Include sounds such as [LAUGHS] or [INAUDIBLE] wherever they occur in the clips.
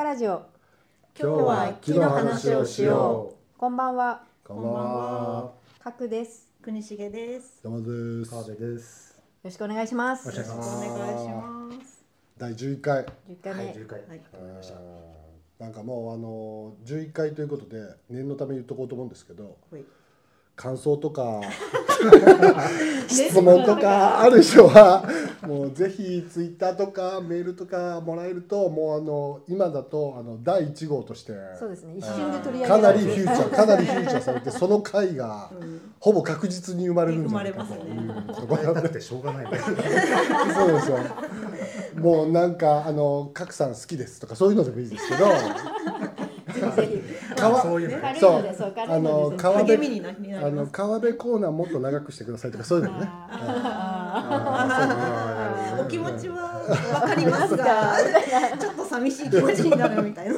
バラジオ今日は木の話をしよこんばんはう。こんばんは。かくですよ国重です。山です。川辺です。ろしくお願いしますお願いしおます願いします。第11回。10回目、はい、十回。はい。うんなんかもうあの11回ということで念のため言っとこうと思うんですけどほい感想とか [LAUGHS] 質問とかある人はもうぜひツイッターとかメールとかもらえるともうあの今だとあの第1号としてそうですね。一瞬で取り上げかなりフューチャーかなりフューチャーされてその回がうん。ほぼ確実に生まれるんじゃないかと。生いうところ答えたくてしょうがないね。[LAUGHS] そうですよ。もうなんかあの賀来さん好きですとかそういうのでもいいですけど、そういうの。ね。軽いそう。のでそう軽あいのでの川辺。あの川辺コーナーもっと長くしてくださいとかそういうのね。あお気持ちはわかりますが、ちょっと寂しい気持ちになるみたいな。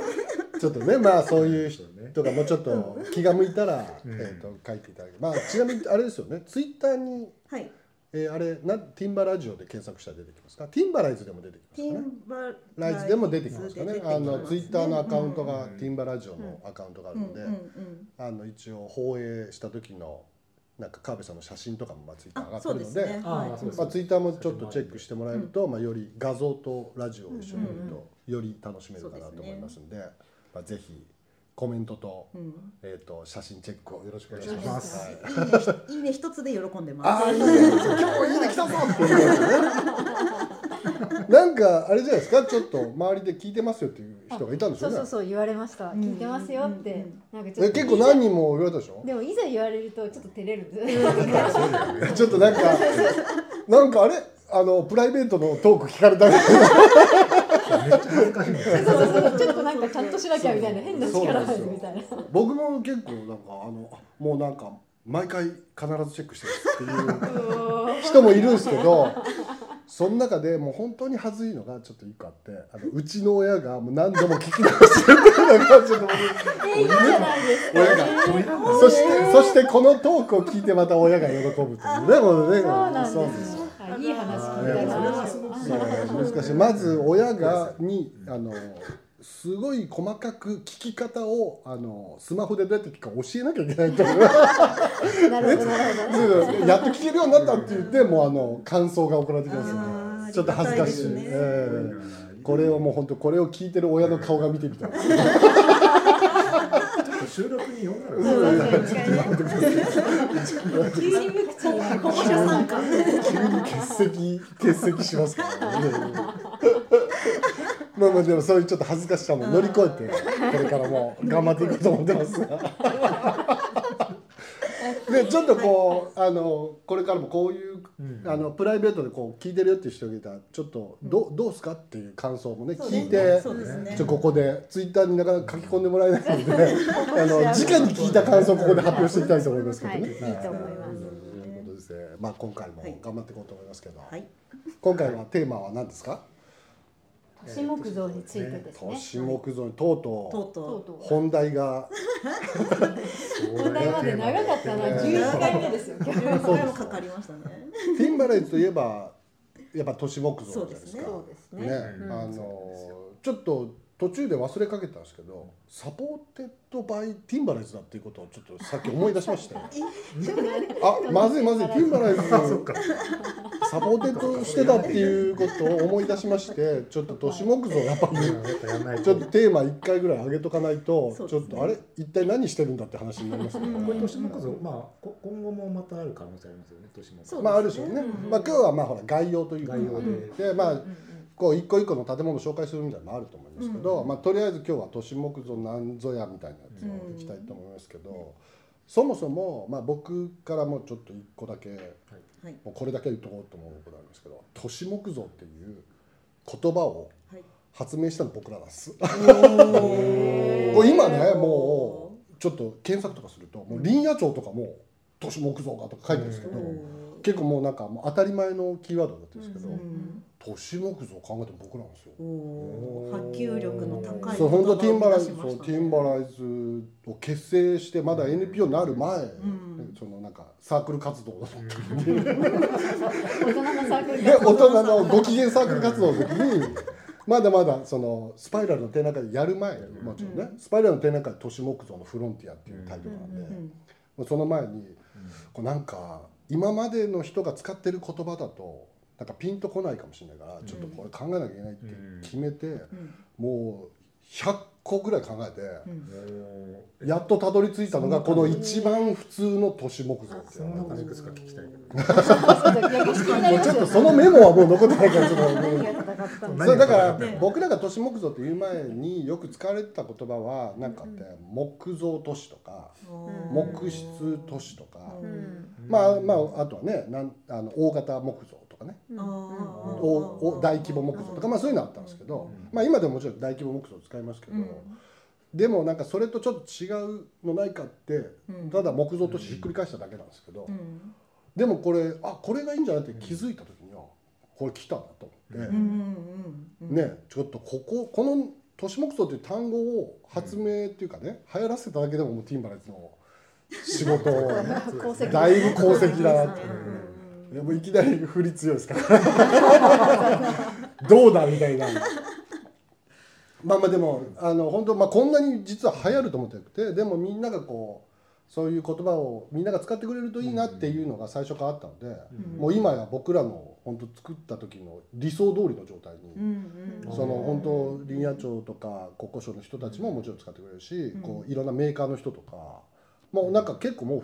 ちょっとねまあそういう人がもうちょっと気が向いたら、うん。えっ、と書いていただけまあちなみにあれですよね。ツイッターに、はい。えーあれなティンバラジオで検索したら出てきますか？ティンバライズでも出てきますティかねンバライズでも出てきますかね？あのツイッターのアカウントが、うん。ティンバラジオのアカウントがあるので、うんうんうん。あの一応放映した時のなんか川辺さんの写真とかもまあツイッター上があ、ってるのですでまあ、ツイッターもちょっとチェックしてもらえると、まあ、より画像とラジオを一緒に見るうんうんとより楽しめるかなと思いますんでまあ、ぜひコメントと,、い。うん。えー、と写真チェックをよろしくお願いしま。ますい。いいね一つで喜んであます。あいいね。今日いいね来たぞっていう。やつねなんかあれじゃないですか？ちょっと周りで聞いてますよっていう人がいたんでしょね。そうそうそう言われました。うん。聞いてますよって。うんうんなんかちょっとえ結構何人も言われたでしょ？でもいざ言われるとちょっと照れる。ちょっとなんかなんかあれ？あのプライベートのトーク聞かれたみたいなめっちゃ恥ずかしいんだよ。そうそうそう。ちょっとなんかちゃんとしな。きゃみたいな。変な力入るみたいな。僕も結構なんかあのもうなんか毎回必ずチェックしてるっていう。人もいるんですけどその中でもう本当に恥ずいのがちょっと一個あってあのうちの親がもう何度も聞き直してるっていうのがちょっと僕えいいじゃないです親が。そしてそしてこのトークを聞いてまた親が喜ぶというねもうねそうなんですそう。ねあいい話聞いたなそれはす難しいまず親がにあのすごい細かく聞き方をあのスマホでどうやって聞くか教えなきゃいけないと思うなるほど。やっと聞けるようになったって言ってもうあの感想が送られてきますあね。ーちょっと恥ずかしいねええこれをもう本当これを聞いてる親の顔が見てみたい収録に呼んだら。急に無口に保護者参加。急に欠席欠席しますからねまあまあでもそういうちょっと恥ずかしさも乗り越えてこれからも頑張っていこうと思ってますが [LAUGHS] でちょっとこうあのこれからもこういううん。あのプライベートでこう聞いてるよっていう人がいたらちょっとど,、うどうすかっていう感想もねね。聞いてね。ちょここでツイッターになかなか書き込んでもらえないので [LAUGHS] あの直に聞いた感想をここで発表していきたいと思いますけど。ね。はい。いいと思います。ということですね。まあ今回も頑張っていこうと思いますけど、はい。今回はテーマは何ですか？都市木造についてですね。都市木造にとうととうとう。ととう。本題が。本題まで長かったな。えー11回目ですよ。今日う。10回もかかりましたね。ティンバレーズといえばやっぱ都市木造じゃないですか。そうですね。ね、うん。あのちょっと途中で忘れかけたんですけど、 supported by Timberize だっていうことをちょっとさっき思い出しましたよ。[LAUGHS] あ、まずいまずい Timberize。supported してたっていうことを思い出しまして、ちょっと都市木造やっぱ。ちょっとテーマ一回ぐらい上げとかないと、ちょっとあれ？一体何してるんだって話になりますね。これ都市木造、まあこ今後もまたある可能性ありますよね。都市木造。まああるでしょうね。うんまあ今日はまあほら概要というか概要で。でまあうんうんこう一個一個の建物を紹介するみたいなのもあると思いますけど、まあとりあえず今日は都市木造なんぞやみたいなやつをいきたいと思いますけど、そもそもまあ僕からもちょっと一個だけはい。もうこれだけ言っとこうと思うことなんですけど都市木造っていう言葉をはい。発明したの僕らです。お [LAUGHS] これ今ねもうちょっと検索とかするともう林野庁とかも都市木造だとか書いてるんですけど、結構もうなんかもう当たり前のキーワードだったんですけど、うん都市木造考えても僕なんですよ。波及力の高いそう本当ティンバライズそうティンバライズを結成してまだ NPO になる前、んそのなんかサークル活動の時に、大人のサークル大人のご機嫌サークル活動の時にまだまだそのスパイラルの展覧会やる前もちろんね、スパイラルの展覧会都市木造のフロンティアっていうタイトルなんで、その前にこうなんか今までの人が使ってる言葉だとなんかピンとこないかもしれないからちょっとこれ考えなきゃいけないって決めて、もう100個ぐらい考えて、やっとたどり着いたのがこの一番普通の都市木造っていそうののが中でいくつか聞きたいけど。もうちょっとそのメモはもう残ってないからちょっと。そうだからね。僕らが都市木造っていう前によく使われてた言葉は何かって木造都市とか木質都市とか。まあまああとはねなんあの大型木造。とかねおお大規模木造とかまあそういうのあったんですけどまあ今でももちろん大規模木造使いますけどでもなんかそれとちょっと違うのないかってただ木造都市ひっくり返しただけなんですけどでもこれあこれがいいんじゃないって気づいた時にはこれ来たなと思って。ねちょっとこここの都市木造という単語を発明っていうかね、流行らせただけでももうティンバレッツの仕事を [LAUGHS] 功績だいぶ功績だなっていやもういきなり振り強いですから。どうだみたいな。まあまあでもあの本当まあこんなに実は流行ると思ってなくてでもみんながこうそういう言葉をみんなが使ってくれるといいなっていうのが最初からあったので、もう今や僕らの本当作った時の理想通りの状態に、その本当林野庁とか国交省の人たちももちろん使ってくれるし、こういろんなメーカーの人とかもうなんか結構もう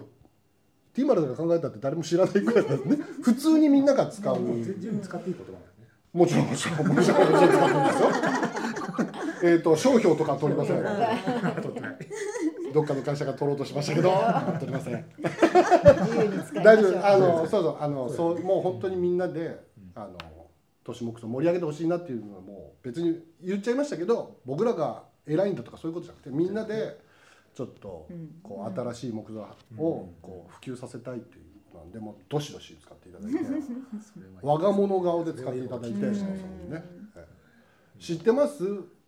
ティーマルが考えたって誰も知らないくらいなんですね。[LAUGHS] 普通にみんなが使う。全然使っていい言葉なんですね。もちろんもちろん。もちろん使ってるんですよ。[LAUGHS] えっと商標とか取りません。取ってない。どっかの会社が取ろうとしましたけど取りません。大丈夫。あのそうそう。あのそうもう本当にみんなであの都市木造盛り上げてほしいなっていうのはもう別に言っちゃいましたけど僕らが偉いんだとかそういうことじゃなくてみんなでちょっとこう新しい木造をこう普及させたいっていうのなんでもうどしどし使っていただいて [LAUGHS] 我が物顔で使っていただいてそうそうねええ。知ってます？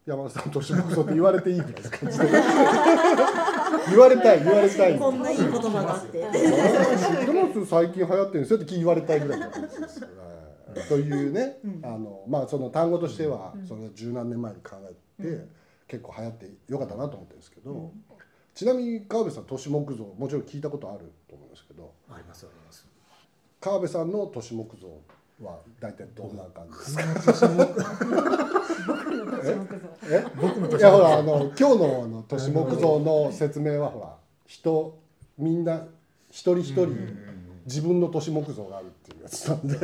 山田さん都市木造って言われていいぐらいです感じで言われたい言われたい。こんないい言葉があって。知ってます最近流行ってるんですよ。って言われたいぐらいの感じですよ。ね。というね、あのまあその単語としてはそれ十何年前に考えて結構流行ってよかったなと思ってるんですけど、ちなみに川辺さん都市木造もちろん聞いたことあると思うんですけどありますあります。川辺さんの都市木造は大体どんな感じですか？え？僕のいやほらあの今日のあの都市木造の説明はほら人みんな一人一人自分の都市木造があるっていうやつなんで。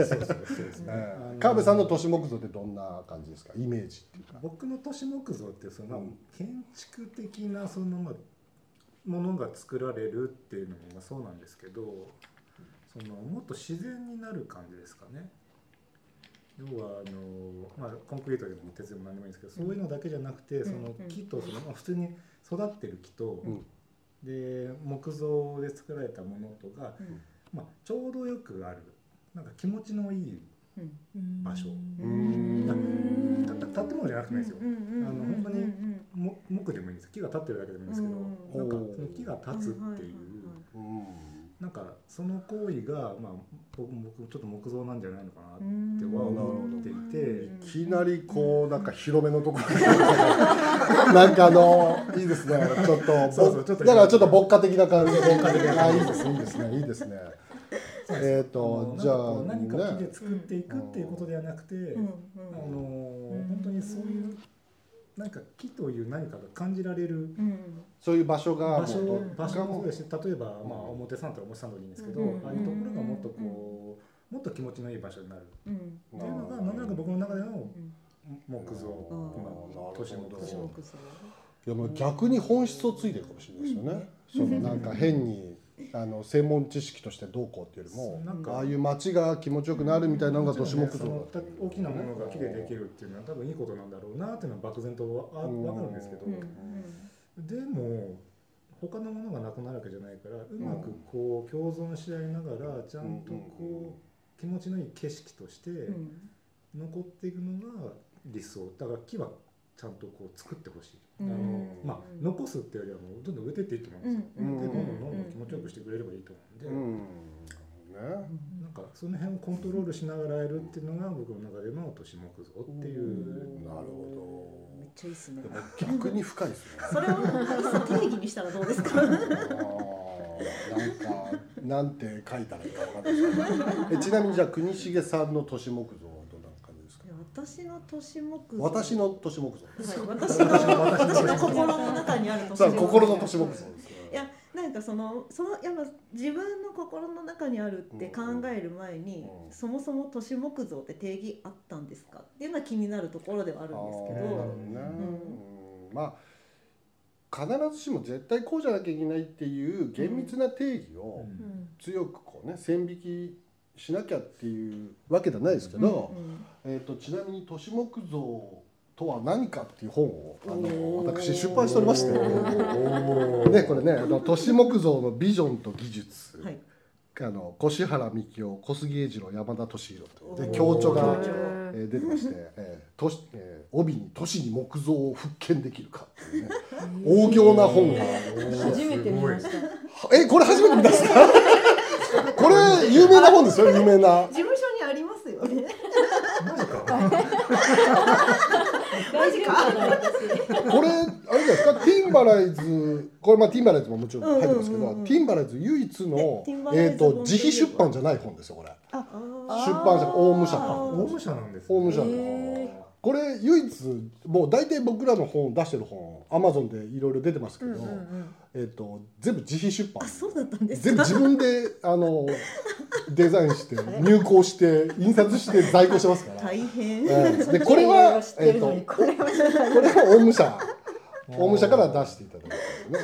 川辺さんの都市木造ってどんな感じですか？イメージっていうか。僕の都市木造ってその、うん。建築的なそのまあものが作られるっていうのもまあそうなんですけどそのもっと自然になる感じですかね。要はあの、まあ、コンクリートでも鉄でも何でもいいんですけど、そういうのだけじゃなくてその木とその、まあ、普通に育ってる木と、うん。で木造で作られたものとが、まあ、ちょうどよくあるなんか気持ちのいい場所。うん。た建物じゃなくてもいですよ。あの本当にも木でもいいん。です木が立ってるだけでもいいん。ですけど、なん。か木が立つっていう、うなん。かその行為がまあ僕僕ちょっと木造なん。じゃないのかなっては思っていて、いきなりこうなん。か広めのところなん。かあのいいですねちょっとだからちょっと牧歌的な感じで牧歌的なあいいですねいいですねいいですねえっ、とじゃあ何か木ね。で作っていくっていうことではなくて、あの本当にそういうなんか木という何かが感じられるそういう場所が場所場所もそうですし例えば、まあ、表参道表参道でいいんですけど、うんああいうところがもっとこうもっと気持ちのいい場所になるっていうのがなんとなく僕の中での木造、うんまあ、都市木造ほいやもう逆に本質をついてるかもしれないですよね、そのなんか変にあの専門知識としてどうこうっていうよりなんかもああいう街が気持ちよくなるみたいなのが都市木造そのだ大きなものが木でできるっていうのは多分いいことなんだろうなっていうのは漠然とわあ分かるんですけど、でも他のものがなくなるわけじゃないからうまくこう共存し合いながらちゃんとこう気持ちのいい景色として残っていくのが理想。だから木はちゃんとこう作ってほしい、あのまあ残すっていうよりはもうどんどん植えてっていいと思うんですよ、うん。でどんどんどんどん気持ちよくしてくれればいいと思うんで、うん。なんかその辺をコントロールしながらやるっていうのが僕の中での都市木造っていう。なるほめっちゃいいっすね。ど。でも逆に深いですね。それを定義にしたらどうですか？なんかなんて書いたらいいかわかんないですけど。えちなみにじゃあ国重さんの都市木造私の都市木造。私の都市木造はい、私の私の心の中にある都市さあ木造心の都市木造ですいやなんかそのそのやっぱ自分の心の中にあるって考える前に、うん。そもそも都市木造って定義あったんですか？っていうのは気になるところではあるんですけど、うん。まあ必ずしも絶対こうじゃなきゃいけないっていう厳密な定義をうん。強くこうね線引きしなきゃっていうわけではないですけど、うんえー、とちなみに都市木造とは何かっていう本をあの私出版しておりまして、おね、これねあの都市木造のビジョンと技術、はい。あの越原幹夫小杉英二郎山田敏弘というで強調がえー出てまして、えー都市えー帯に都市に木造を復権できるかっていうね。[LAUGHS] 大行な本が。初めて見ました。えこれ初めて見たんですか？これ有名な本ですよ有名な。事務所にありますよね。マジか。大丈夫か。[LAUGHS] これあれじゃないですか？ティンバライズこれまあティンバライズももちろん入ってますけど、ティンバライズ唯一のえティンバライズえー、と自費出版じゃない本ですよこれ。あ出版社オウム社あ、か大武者なんです、ね。オウム社これ唯一もう大体僕らの本出してる本アマゾンでいろいろ出てますけど、うんうんうん。えー、と全部自費出版あそうだったんです全部か。自分であの [LAUGHS] デザインして入稿して印刷して在庫してますから。大変。えーでこれはえーとこれはこれはオウム社オウム社から出していただいてね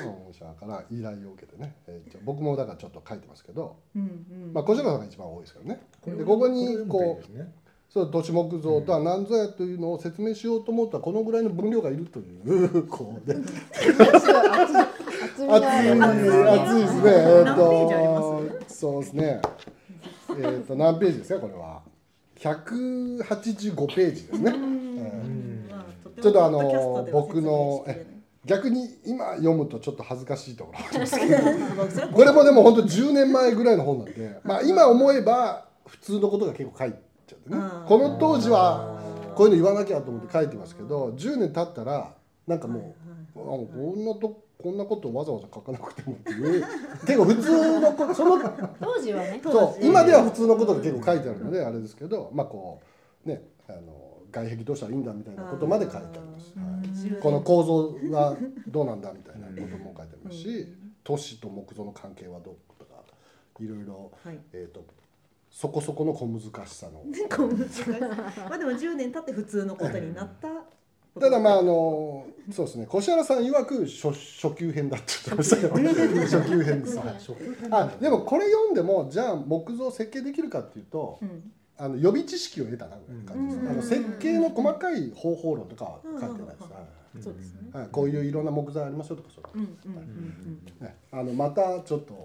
オウム社から依頼を受けてね、えー僕もだからちょっと書いてますけど、うんうん。まあ、小島さんが一番多いですけどねでここにれこう。そう都市木造とは何ぞやというのを説明しようと思ったらこのぐらいの分量がいるという。[LAUGHS] こうね。[LAUGHS] すごい厚いですね。熱いですね。えっ、何ページありとそうですね。えっ、と何ページですかこれは。185ページですね、ちょっとあのポッドキャストでは説明しきれない。逆に今読むとちょっと恥ずかしいところがありますけど。[LAUGHS] これもでも本当10年前ぐらいの本なんで、まあ、今思えば普通のことが結構書いちゃってね。うん。この当時はこういうの言わなきゃと思って書いてますけど10年経ったらなんかもう、あこんなとこんなことをわざわざ書かなくてもっていう [LAUGHS] 結構普通のことその当時はね。そう今では普通のことが結構書いてあるのであれですけどまあこうねあの外壁どうしたらいいんだみたいなことまで書いてあります。はい。この構造はどうなんだみたいなことも書いてありますし都市と木造の関係はどうとかいろいろ、はい。えー、とそこそこの小難しさの。こう難しいまあでも10年経って普通のことになったただまああのそうですね。小原さん曰く初初級編だって言ってましたけど初級編です、はい。食編あでもこれ読んでもじゃあ木造設計できるかっていうとうん。あの予備知識を得たなみたいな感じです、うん。あの設計の細かい方法論とかは書いてないです、そうですね。はい、こういういろんな木材ありますよとかそういううん。うん。うん。ね、あのまたちょっと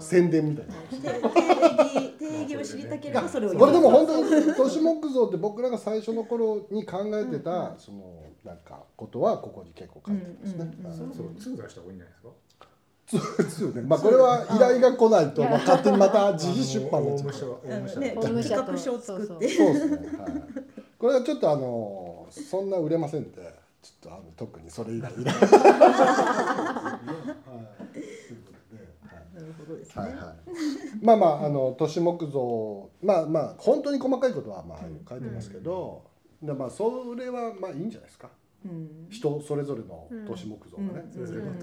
宣伝みたいな。うん定義定義を知りたければそれをこれでも本当当に都市木造って僕らが最初の頃に考えてたそのなんかことはここに結構書いてますね。うんうんうんそろそろ通出した方がいいんじゃないですか？そうですね。まあこれは依頼が来ないとまあ勝手にまた自費出版になっちゃう。ね企画書を作ってですね。はい。これはちょっとあのそんな売れませんで、ちょっとあの特にそれ以来依頼。はい。ということですね。はいはい、[LAUGHS] まあまああの都市木造まあまあ本当に細かいことはまあ書いてますけど、でまあそれはまあいいんじゃないですか。うん人それぞれの都市木造がね、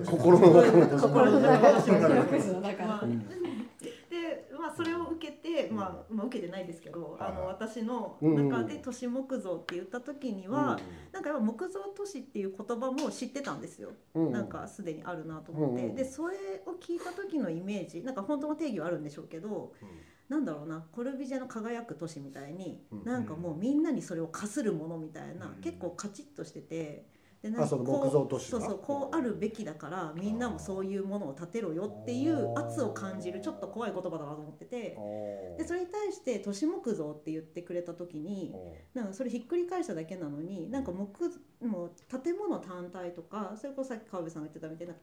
心の中の都市木心の造中の中まあうん。でまあそれを受けてまあまあ受けてないですけどあのはい私の中で都市木造って言った時にはなんかやっぱ木造都市っていう言葉も知ってたんですよ。なんかすでにあるなと思って、でそれを聞いた時のイメージなんか本当の定義はあるんでしょうけどなんだろうなコルビジェの輝く都市みたいに、うん。なんかもうみんなにそれを課するものみたいな、うん。結構カチッとしててでなんかあそのこうそうそうこうあるべきだからみんなもそういうものを建てろよっていう圧を感じるちょっと怖い言葉だなと思ってて。でそれに対して都市木造って言ってくれた時になんかそれひっくり返しただけなのになんか木もう建物単体とかそれこそさっき川辺さんが言ってたみたいな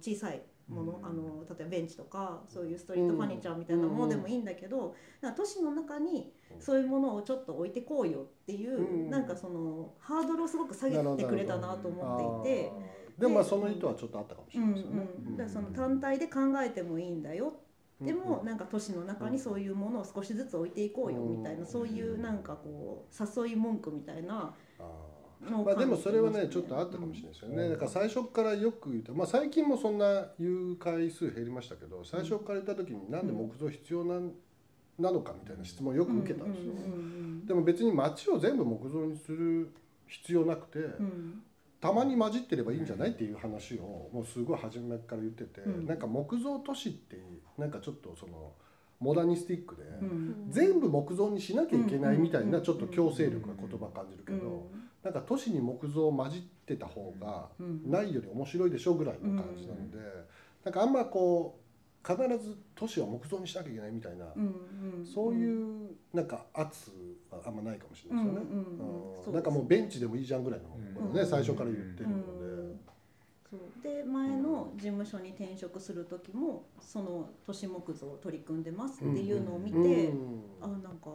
小さいもの、うん。あの例えばベンチとかそういうストリートファニチャーみたいなものでもいいんだけど、なんか都市の中にそういうものをちょっと置いてこうよっていう、うん。なんかそのハードルをすごく下げてくれたなと思っていて。でもまあその意図はちょっとあったかもしうんれないですよね。うん、だからその単体で考えてもいいんだよ。でもなんか都市の中にそういうものを少しずつ置いていこうよみたいなそういうなんかこう誘い文句みたいなまあでもそれはね感じてちょっとあったかもしれないですよね、うんだから最初からよく言った、まあ、最近もそんな言う回数減りましたけど最初から言った時になんで木造必要なんなのかみたいな質問をよく受けたんですよ、でも別に街を全部木造にする必要なくて、うん。うんたまに混じってればいいんじゃないっていう話をもうすごい初めから言ってて、うん。なんか木造都市ってなんかちょっとそのモダニスティックで、うん。全部木造にしなきゃいけないみたいうん。なちょっと強制力が言葉感じるけど、なんか都市に木造混じってた方がうん。ないより面白いでしょぐらいの感じなので、なんかあんまこう必ず都市は木造にしなきゃいけないみたいな、そういうなんか圧はあんまないかもしれないですよね。うんなんかもうベンチでもいいじゃんぐらいのことね、うん最初から言ってるので。そう。で前の事務所に転職する時もその都市木造を取り組んでますっていうのを見て、うんあなんか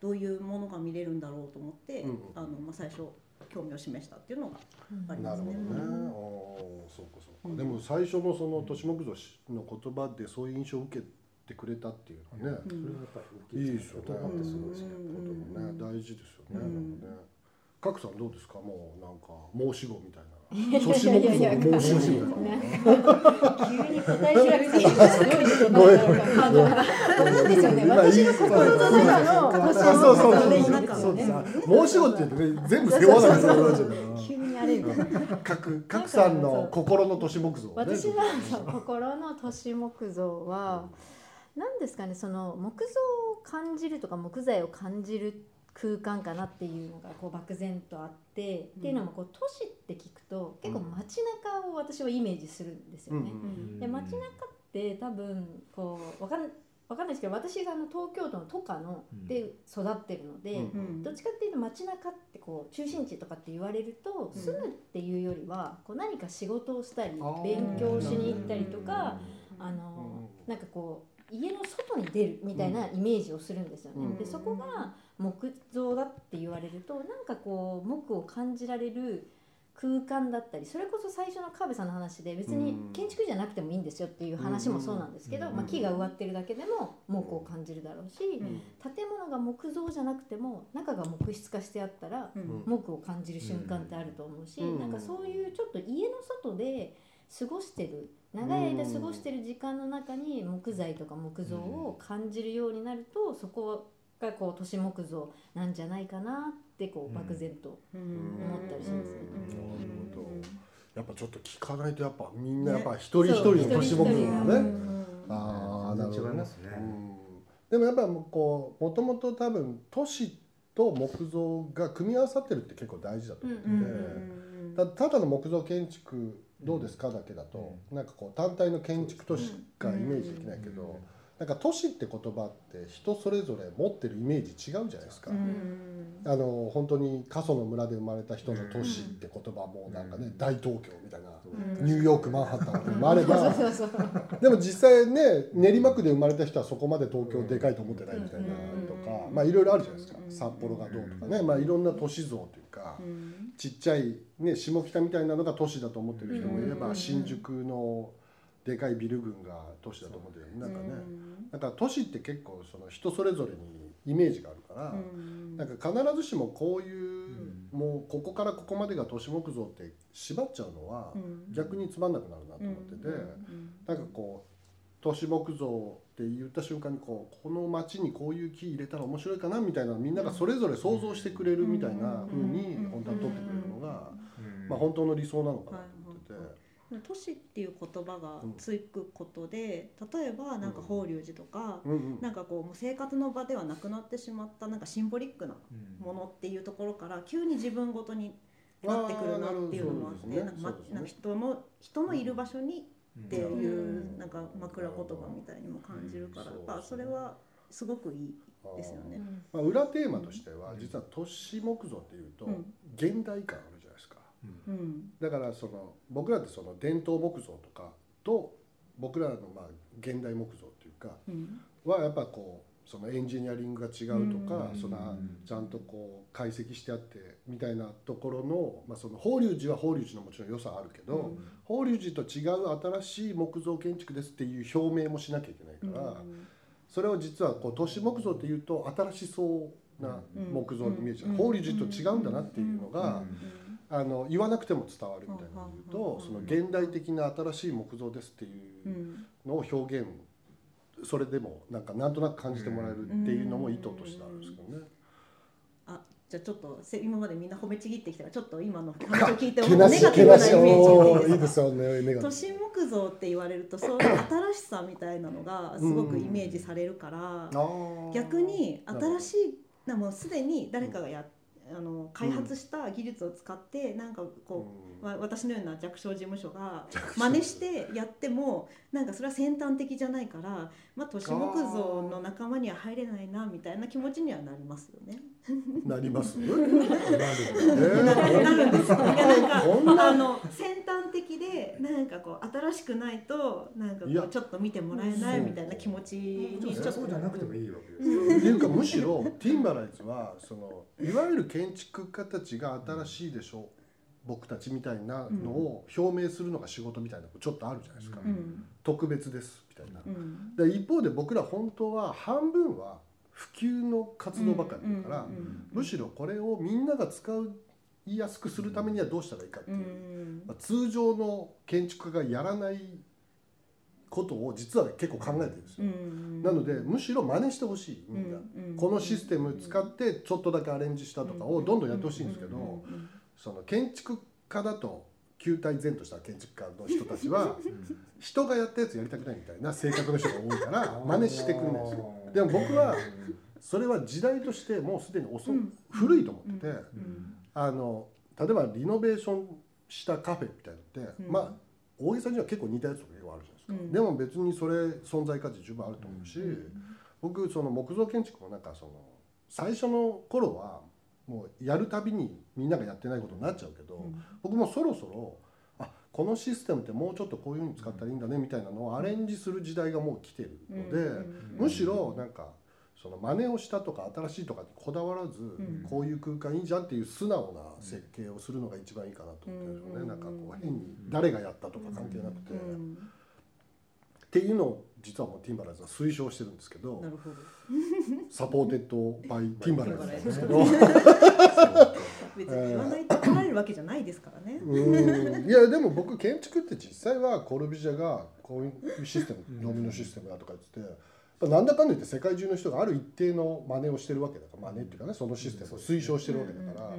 どういうものが見れるんだろうと思って、うん。あのまあ、最初興味を示したっていうのがありなるほどますね。ね。おーそうかそうか。うんでも最初のその都市木造の言葉でそういう印象を受けてくれたっていうのはね、うんそれはやっぱり大きいいいですよね。言葉ってすごいですね。こともね大事ですよね。うんね。賀来さんどうですか？もうなんか申し子みたいな。いや都市木造の申し子み急に答え開くさどういうことなですよね今私の心の中の都市あそうそうのそう。申し子って言うとね全部背負わない。急にあれみたいな各各さんの心の都市木造。私はそう心の都市木造は何ですかねその木造を感じるとか木材を感じる空間かなっていうのがこう漠然とあって、っていうのもこう都市って聞くと結構街中を私はイメージするんですよね。うんで街中って多分こうわかんわかんないですけど私があの東京都の都下のうん。で育ってるので、うんうん。どっちかっていうと街中ってこう中心地とかって言われるとうん。住むっていうよりはこう何か仕事をしたり勉強しに行ったりとかうんあのなんかこう家の外に出るみたいなイメージをするんですよね。うん。でそこが木造だって言われるとなんかこう木を感じられる空間だったりそれこそ最初の川辺さんの話で別にうん建築じゃなくてもいいんですよっていう話もそうなんですけど、うん。まあ、木が植わってるだけでも木を感じるだろうし、うん。建物が木造じゃなくても中が木質化してあったらうん。木を感じる瞬間ってあると思うし、うん。なんかそういうちょっと家の外で過ごしてる長い間過ごしてる時間の中に木材とか木造を感じるようになるとそこがこう都市木造なんじゃないかなってこううん。漠然と、うん。思ったりしますね。なるほど。やっぱちょっと聞かないとやっぱみんなやっぱ一人一人の都市木造がね。うんああなるほどね全然違いますね。うん。でもやっぱこうもともと多分都市と木造が組み合わさってるって結構大事だと思ってて、ただの木造建築どうですかだけだと、なんかこう単体の建築としかイメージできないけど、なんか都市って言葉って人それぞれ持ってるイメージ違うじゃないですか。うん。あの本当に過疎の村で生まれた人の都市って言葉もなんかね、大東京みたいな、うん。ニューヨークマンハッタンってもあれば、でも実際ね練馬区で生まれた人はそこまで東京でかいと思ってないみたいなとか、うん。まあいろいろあるじゃないですか、うん。札幌がどうとかね、まあいろんな都市像というか、うん。ちっちゃい、ね、下北みたいなのが都市だと思ってる人もいれば、うん。新宿のでかいビル群が都市だと思ってるなんかね、なんか都市って結構その人それぞれにイメージがあるから、うん。なんか必ずしもこういう、もうここからここまでが都市木造って縛っちゃうのはうん。逆につまんなくなるなと思ってて、なんかこう都市木造って言った瞬間にこうこの町にこういう木入れたら面白いかなみたいなのみんながそれぞれ想像してくれるみたいな風にうん本当は取ってくれるのが、うん。まあ、本当の理想なのかな。と。都市っていう言葉がつくことで、例えばなんか法隆寺とか、うんうん。なんかこうもう生活の場ではなくなってしまったなんかシンボリックなものっていうところから急に自分ごとになってくるなっていうのもあってなんかまなんか人の人のいる場所にっていうなんか枕言葉みたいにも感じるからやっぱそれはすごくいいですよね。まあ、裏テーマとしては実は都市木造っていうと現代感あるじゃないですか。うん、だからその僕らってその伝統木造とかと僕らのまあ現代木造っていうかはやっぱこうそのエンジニアリングが違うとか、そのちゃんとこう解析してあってみたいなところの,、まあその法隆寺は法隆寺のもちろん良さあるけど、法隆寺と違う新しい木造建築ですっていう表明もしなきゃいけないから、それを実はこう都市木造っていうと新しそうな木造に見えちゃう、法隆寺と違うんだなっていうのが。あの言わなくても伝わるみたいなのを言うとその現代的な新しい木造ですっていうのを表現それでもなんかなんとなく感じてもらえるっていうのも意図としてあるんですけどね。あじゃあちょっと今までみんな褒めちぎってきたらちょっと今の話を聞いてネガティブなイメージいいですよね都心木造って言われるとそういう新しさみたいなのがすごくイメージされるから、逆に新しいなもうすでに誰かがやってあの開発した技術を使って、うん、なんかこう、うん、私のような弱小事務所が真似してやってもなんかそれは先端的じゃないから、まあ、都市木造の仲間には入れないなみたいな気持ちにはなりますよね。なります？[LAUGHS] なるんです。いやなんかあの先端的でなんかこう新しくないとなんかこうちょっと見てもらえないみたいな気持ちにちょっとそうじゃなくてもいいわけです。っていうかむしろティンバライズはそのいわゆる建築家たちが新しいでしょう。僕たちみたいなのを表明するのが仕事みたいなちょっとあるじゃないですか、うん、特別ですみたいな、うん、で一方で僕ら本当は半分は普及の活動ばかりだから、むしろこれをみんなが使ういやすくするためにはどうしたらいいかっていう、まあ、通常の建築家がやらないことを実は結構考えてるんですよ、なのでむしろ真似してほしいみんな、このシステム使ってちょっとだけアレンジしたとかをどんどんやってほしいんですけど、その建築家だと球体前とした建築家の人たちは人がやったやつやりたくないみたいな性格の人が多いから [LAUGHS] 真似してくるんですよ。でも僕はそれは時代としてもうすでに遅、古いと思ってて、あの例えばリノベーションしたカフェみたいなのって、まあ大げさには結構似たやつとか結構あるじゃないですか、でも別にそれ存在価値十分あると思うし、僕その木造建築もなんかその最初の頃はもうやるたびにみんながやってないことになっちゃうけど、うん、僕もそろそろあこのシステムってもうちょっとこういうふうに使ったらいいんだねみたいなのをアレンジする時代がもう来てるので、むしろなんかその真似をしたとか新しいとかにこだわらず、こういう空間いいじゃんっていう素直な設計をするのが一番いいかなと思ってるんですよね、なんかこう変に誰がやったとか関係なくて。っていうのを実はもうティンバライズは推奨してるんですけどsupported by Timberize なんですけど。[LAUGHS] 別に言わないと怒られるわけじゃないですからね。いやでも僕建築って実際はコルビュジエがこういうシステムドミノシステムだとか言っててなんだかんだ言って世界中の人がある一定の真似をしてるわけだから真似っていうかねそのシステムを推奨してるわけだから。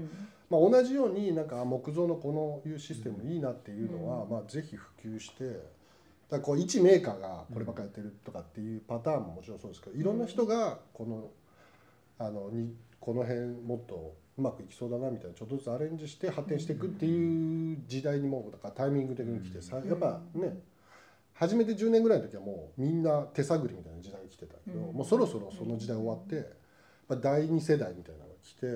まあ、同じようになんか木造のこのいうシステムいいなっていうのは、まあ、ぜひ普及してだこう一メーカーがこればっかやってるとかっていうパターンももちろんそうですけどいろんな人がこのあのにこの辺もっとうまくいきそうだなみたいなちょっとずつアレンジして発展していくっていう時代にもだからタイミング的に来てさやっぱね初めて10年ぐらいの時はもうみんな手探りみたいな時代に来てたけどもうそろそろその時代終わって第2世代みたいなのが来て。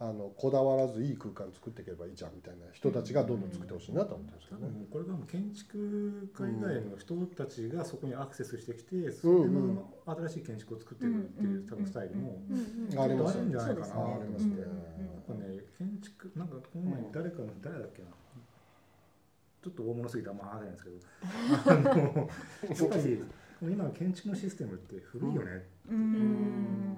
あのこだわらずいい空間作っていけばいいじゃんみたいな人たちがどんどん作ってほしいなと思ってるんですけどね、うん、これが建築家以外の人たちがそこにアクセスしてきて、それの新しい建築を作ってるっていう多分スタイルも。ありますんじゃないかな、ありますね。やっぱね建築なんかこの前に誰かの誰だっけなちょっと大物すぎてあんま話せないんですけど。あのやっぱり今の建築のシステムって古いよね、うん、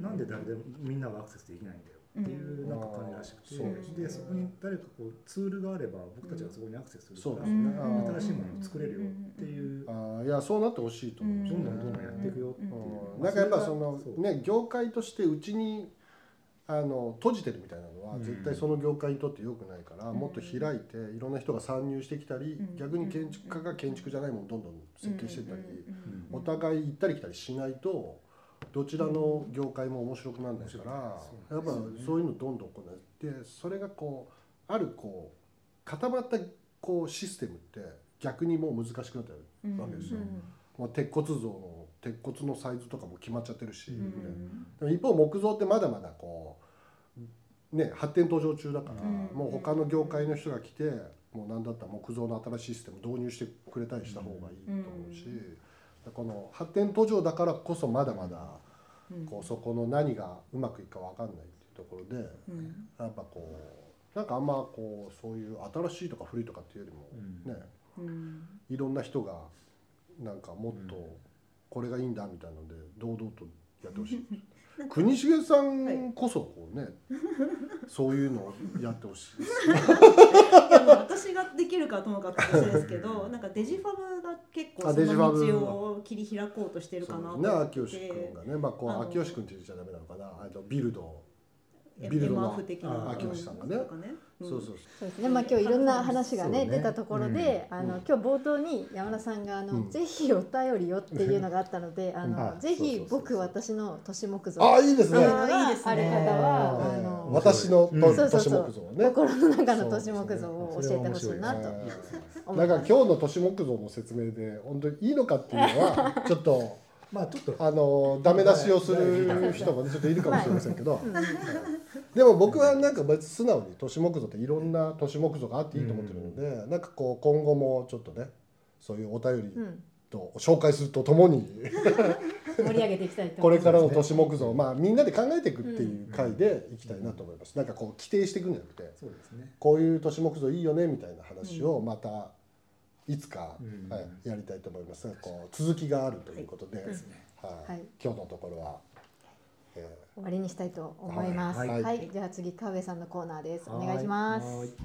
なんで誰でもみんながアクセスできないんだよっていうなんか感じらしくて、うん、でそこに誰かこうツールがあれば僕たちがそこにアクセスするから、ね、新しいものを作れるよっていう、あいやそうなってほしいと思う、どん。どん。どん。どん。やっていくよっていう、なん。かやっぱそのね業界としてうちにあの閉じてるみたいなのは絶対その業界にとって良くないから、もっと開いていろんな人が参入してきたり、逆に建築家が建築じゃないものをどんどん設計してたり、お互い行ったり来たりしないとどちらの業界も面白くならないからやっぱそういうのどんどんこうやってそれがこうあるこう固まったこうシステムって逆にもう難しくなってるわけですよ。まあ、鉄骨造の鉄骨のサイズとかも決まっちゃってるし、ねでも一方木造ってまだまだこう、ね、発展途上中だから、もう他の業界の人が来てもう何だったら木造の新しいシステム導入してくれたりした方がいいと思うし、この発展途上だからこそまだまだこうそこの何がうまくいくか分かんないっていうところで、やっぱこうなんかあんまこうそういう新しいとか古いとかっていうよりもね、いろんな人がなんかもっとこれがいいんだみたいなので堂々とやってほしい。[LAUGHS] 国重さんこそこうね、そういうのをやってほしいです。[LAUGHS] 私ができるかともかくとですけど、[LAUGHS] なんかデジファブが結構その道を切り開こうとしてるかなと思って。ね、秋吉君がね、まあこう秋吉君って言っちゃダメなのかな、あのビルド。ビルドの秋吉さんがね。そうそうそうですね。まあ今日いろんな話がね出たところで、あの今日冒頭に山田さんがあのぜひお便りよっていうのがあったので、[LAUGHS] あのぜひ僕私の都市木造あいいですね。ある方はあの私の都市木造ね。心の中の都市木造を教えてほしいなと。なんか今日の都市木造の説明で本当にいいのかっていうのは [LAUGHS] ちょっと。まあちょっと。あのダメ出しをする人もちょっといるかもしれませんけど、でも僕はなんか別素直に都市木造っていろんな都市木造があっていいと思ってるので、なんかこう今後もちょっとねそういうお便りと紹介するとともに盛り上げていきたいとこれからの都市木造まあみんなで考えていくっていう回でいきたいなと思います。なんかこう規定していくんじゃなくて、そうですね。こういう都市木造いいよねみたいな話をまたいつか、はい、やりたいと思います。がこう続きがあるということで、はい。今日のところは、えー、終わりにしたいと思います。はい、はい、じゃあ次川辺さんのコーナーです。お願いします。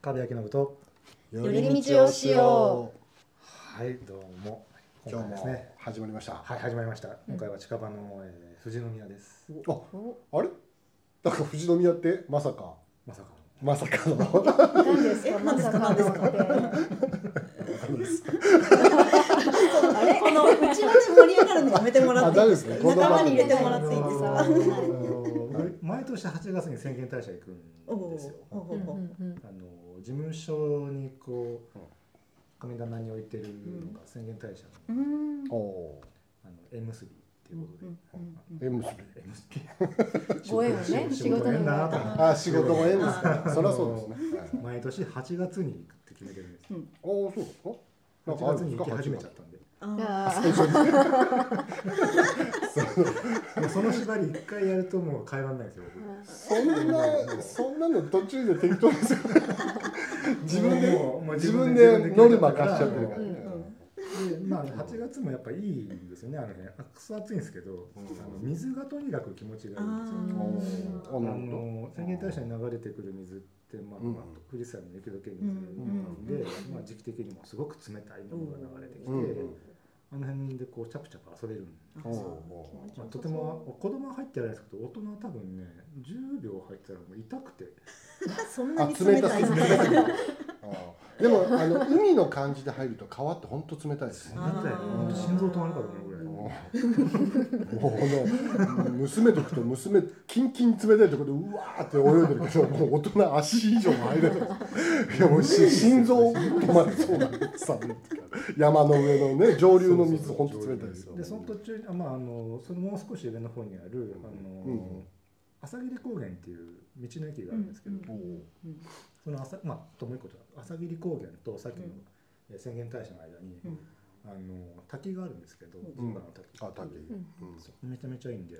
川辺明信と寄り道をしよう。はいどうも。今日も始まりました。はい始まりました。今回は近場の、えー、富士宮です。ああれ？だから富士宮ってまさかまさかまさかの。何ですか？まさかのって。あれ？このうちのね盛り上がるのやめてもらって仲間に入れてもらっていいですか？[LAUGHS] 毎年8月に宣言大社行くんですよ。あの事務所にこう神棚に置いてるのが宣言大社の。あの縁結びっていうことで。縁結び。ご縁をね仕事のあ仕事も縁ですか。[LAUGHS] そりゃそうですね。毎年8月に行くって決めてるんです。ああそうですか？8月に行き始めちゃったんで。[LAUGHS] その縛り一回やるともう変えられないですよ。そんなそんなの途中で適当ですよ。[LAUGHS] 自分で自分でノルマ化しちゃってるから。でまあ8月もやっぱいいんですよねあの辺。あくそ暑いんですけど、あの水がとにかく気持ちがいいんですよ。あの宣言大社に流れてくる水ってまあ、まあ、富士山の雪解け水なんで、まあ時期的にもすごく冷たいものが流れてきて。あの辺でこうチャプチャプ遊べるんですよ。まあ、とても子供は入ってないですけど大人は多分ね10秒入ったらもう痛くて。[LAUGHS] そんなに冷たい [LAUGHS] でもあの海の感じで入ると川って本当冷たいですね。冷たい。心臓止まるかと思うぐらい。もうこの娘とくと娘キンキン冷たいところでうわーって泳いでるけどもう大人足以上も入れないいやもう心臓止まりそうなさ山の上のね上流の水本当冷たいですよでその途中にまああのそのもう少し上の方にあるあの、うん、朝霧高原っていう道の駅があるんですけど、うん、その朝まあともう一個朝霧高原とさっきの宣言大社の間に、うん。あの滝があるんですけど、うん、の滝。あ滝、うん、めちゃめちゃいいんで、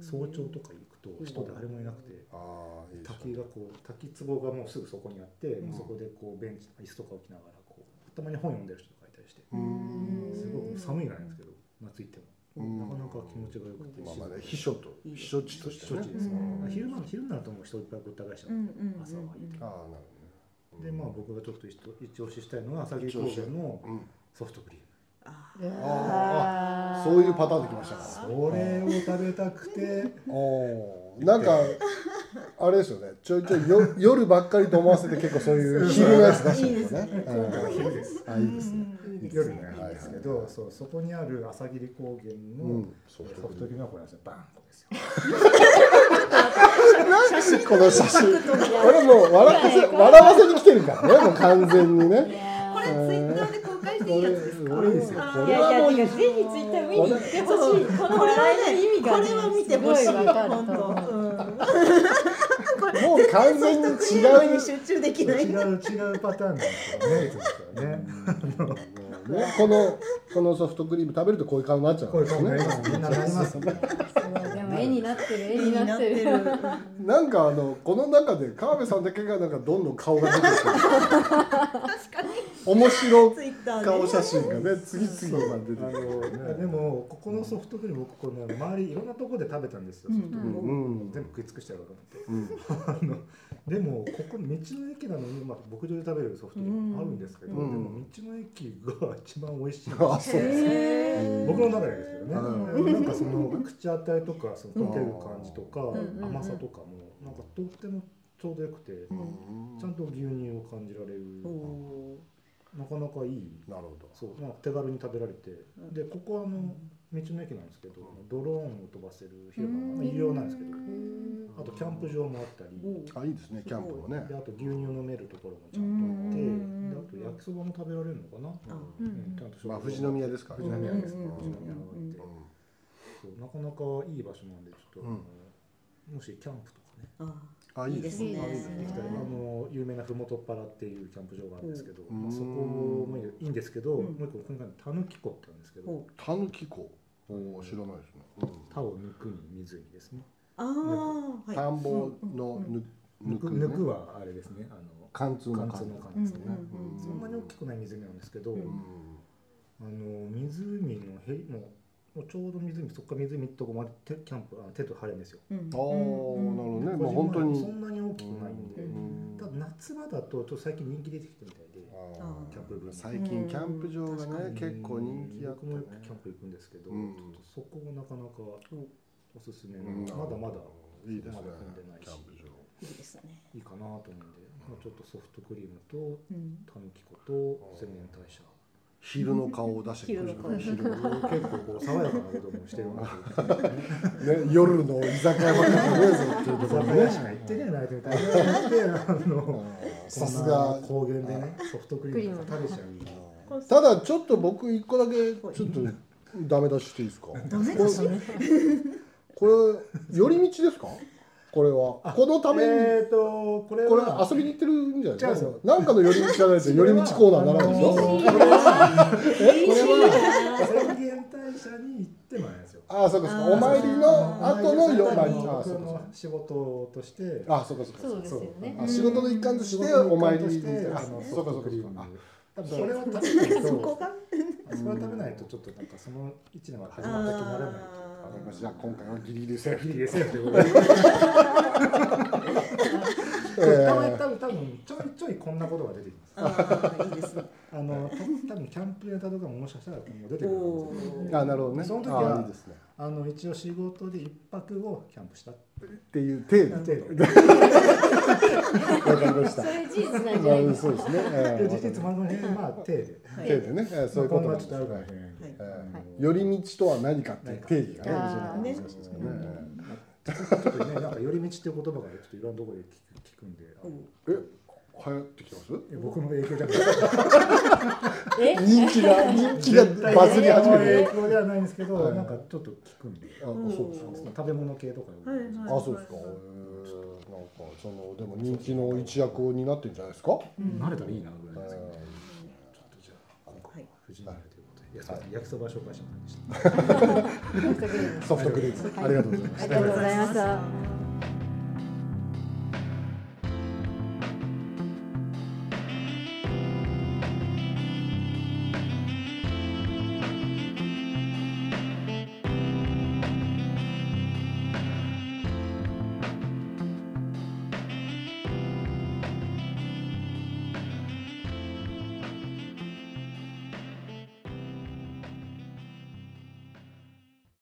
早朝とか行くと人誰もいなくて、滝がこう滝壺がもうすぐそこにあって、うん、そこでこうベンチ椅子とか置きながらこうたまに本読んでる人とかいたりして、すごく寒いぐらいなんですけど夏行っても。なかなか気持ちが良くて、まあまあね、避暑と避暑地としてね。ですね。昼間昼になるともう人いっぱいごった返しちゃう。朝は行って。ああなるほどね。でまあ僕がちょっと一押ししたいのは朝霧高原のソフトクリーム。ああそういうパターンできましたかそれを食べたくて。おなんかあれですよね。ちょいちょいよ夜ばっかりと思わせて結構そういう昼のやつ出してるんですね。昼ですあいいですね。夜になるんですけど、そうそこにある朝霧高原のソフトクリーム。はこれなんですよ。バンコですよ。[LAUGHS] この写真俺もう笑わせ笑わせに来てるからねもう完全にね。これツイッターで公開していいやつですか？これですよこいやいやれはもうてかぜひツイッター見に行ってほしい。この笑い。の意味がこれは見てほしいもう完全に違う集中できない違う違うパターンですよね。ね。ねこのこのソフトクリーム食べるとこういう顔になっちゃうんこういうですね顔になります。み [LAUGHS] 絵になってる。絵になってる。なんかあのこの中で川辺さんだけがなんかどんどん顔が出てくる。確かに面白ツイッターで顔写真がね次々と出てあくるのでもここのソフトクリーム僕この周りいろんなところで食べたんですよ。うん。ソフトクリーム。うん。全部食い尽くしてやろうとうん思って。[LAUGHS] あのでもここ道の駅なのにまあ牧場で食べるソフトクリームあるんですけど、うん。でも道の駅が一番美味しいあそうです僕の中でですけどね、うん。なんかその口当たりとかその溶ける感じとか、ん。甘さとかもなんかとってもちょうどよくて、ちゃんと牛乳を感じられる、おなかなかいい。なるほど。そう。なんか手軽に食べられて、でここはあの道の駅なんですけどドローンを飛ばせる広場。が、まあ、有料なんですけど、あとキャンプ場もあったり、あいいですねキャンプもね。であと牛乳飲めるところもちゃんとあって、であと焼きそばも食べられるのかな、うん。ちゃんとまあ富士宮ですから富士宮です、うん。富士宮があって、そう。なかなかいい場所なんでちょっと、もしキャンプとかねああいいですね。いいですね。あの有名なふもとっぱらっていうキャンプ場があるんですけど、うん。まあ、そこもいいんですけど、うん。もう一個ここにたぬき湖ってあるんですけどおたぬき湖？お知らないですね。田を抜くに湖ですね。あーはい。田んぼのぬ抜く抜く抜くはあれですね。あの貫通の貫貫通の貫ですね、うんうんそんなに大きくない湖なんですけど、うん。あの湖のへもうもうちょうど湖そこから湖のとこまで手キャンプあ手と張れるんですよ、うん。ああなるほどね。まあ本当に。そんなに大きくないんで、うん。ただ夏場だとちょっと最近人気出てきてるみたいで。キャンプブーム。最近キャンプ場がねうん結構人気あってね。僕もよくキャンプ行くんですけど、うん。ちょっとそこもなかなかおすすめの、うん。まだまだいいですね。そこまで組んでないし。キャンプ場。いいですね。いいかなと思うんで、まあ、ちょっとソフトクリームとうん。たぬき粉と洗面代謝昼の顔を出してくる昼の結構こう爽やかなこともしてるね夜の居酒屋ばっかりねえぞっていうところさすが高原でね。ソフトクリーム食べちゃう。ただちょっと僕一個だけちょっとダメ出ししていいですか？ダメだしこれ寄り道ですか？これは。このために。えーとこれこれは遊びに行ってるんじゃないですか？なんかの寄り道じゃないと寄り道コーナーにならないでしょこれは宣言大社に行ってもらうんですよああそうかそうか。お参りの後のよまあそうかそうの仕事として。かあそうかそうか。そうですよね。あ仕事の一環としてお参りに行ってあそうかそうかそうか。それを食べないとそこが [LAUGHS] それを食べないとちょっとなんかその一年が始まった気にならないわかりました。じゃあ今回はギリギリセーフ。ギリギリセーフということで多分多分ちょいちょいこんなことが出てきます。あーいいですね。あのた多分キャンプネタとかももしかしたら今後出てくるあなるほどね。その時あはいいですねあの一応仕事で一泊をキャンプしたっていう程度。わかりましたそれ事実なんじゃないまあですか？そうですね。えーで事実まあまあ程ではい程度ね。えーそういうことなんです寄り道とは何かっていう定義がね。ちょっとねなんか寄り道っていう言葉がちょっといろんなところで聞くんで。え流行ってきてます？僕の影響じゃない。え？[LAUGHS] 人気が人気がバズり始めてる。影響ではないんですけど、はい。なんかちょっと聞くんで、あそうですか。食べ物系とかでもはいはいあそうですか。なんかそのでも人気の一役を担ってんじゃないですか？慣れたらいいなぐらいですけど、えちょっとじゃあ今はい回藤井ということ。で、い。やそう焼きそば紹介してもらい。ました。ーソフトクリーム。ありがとうございましたありがとうございました。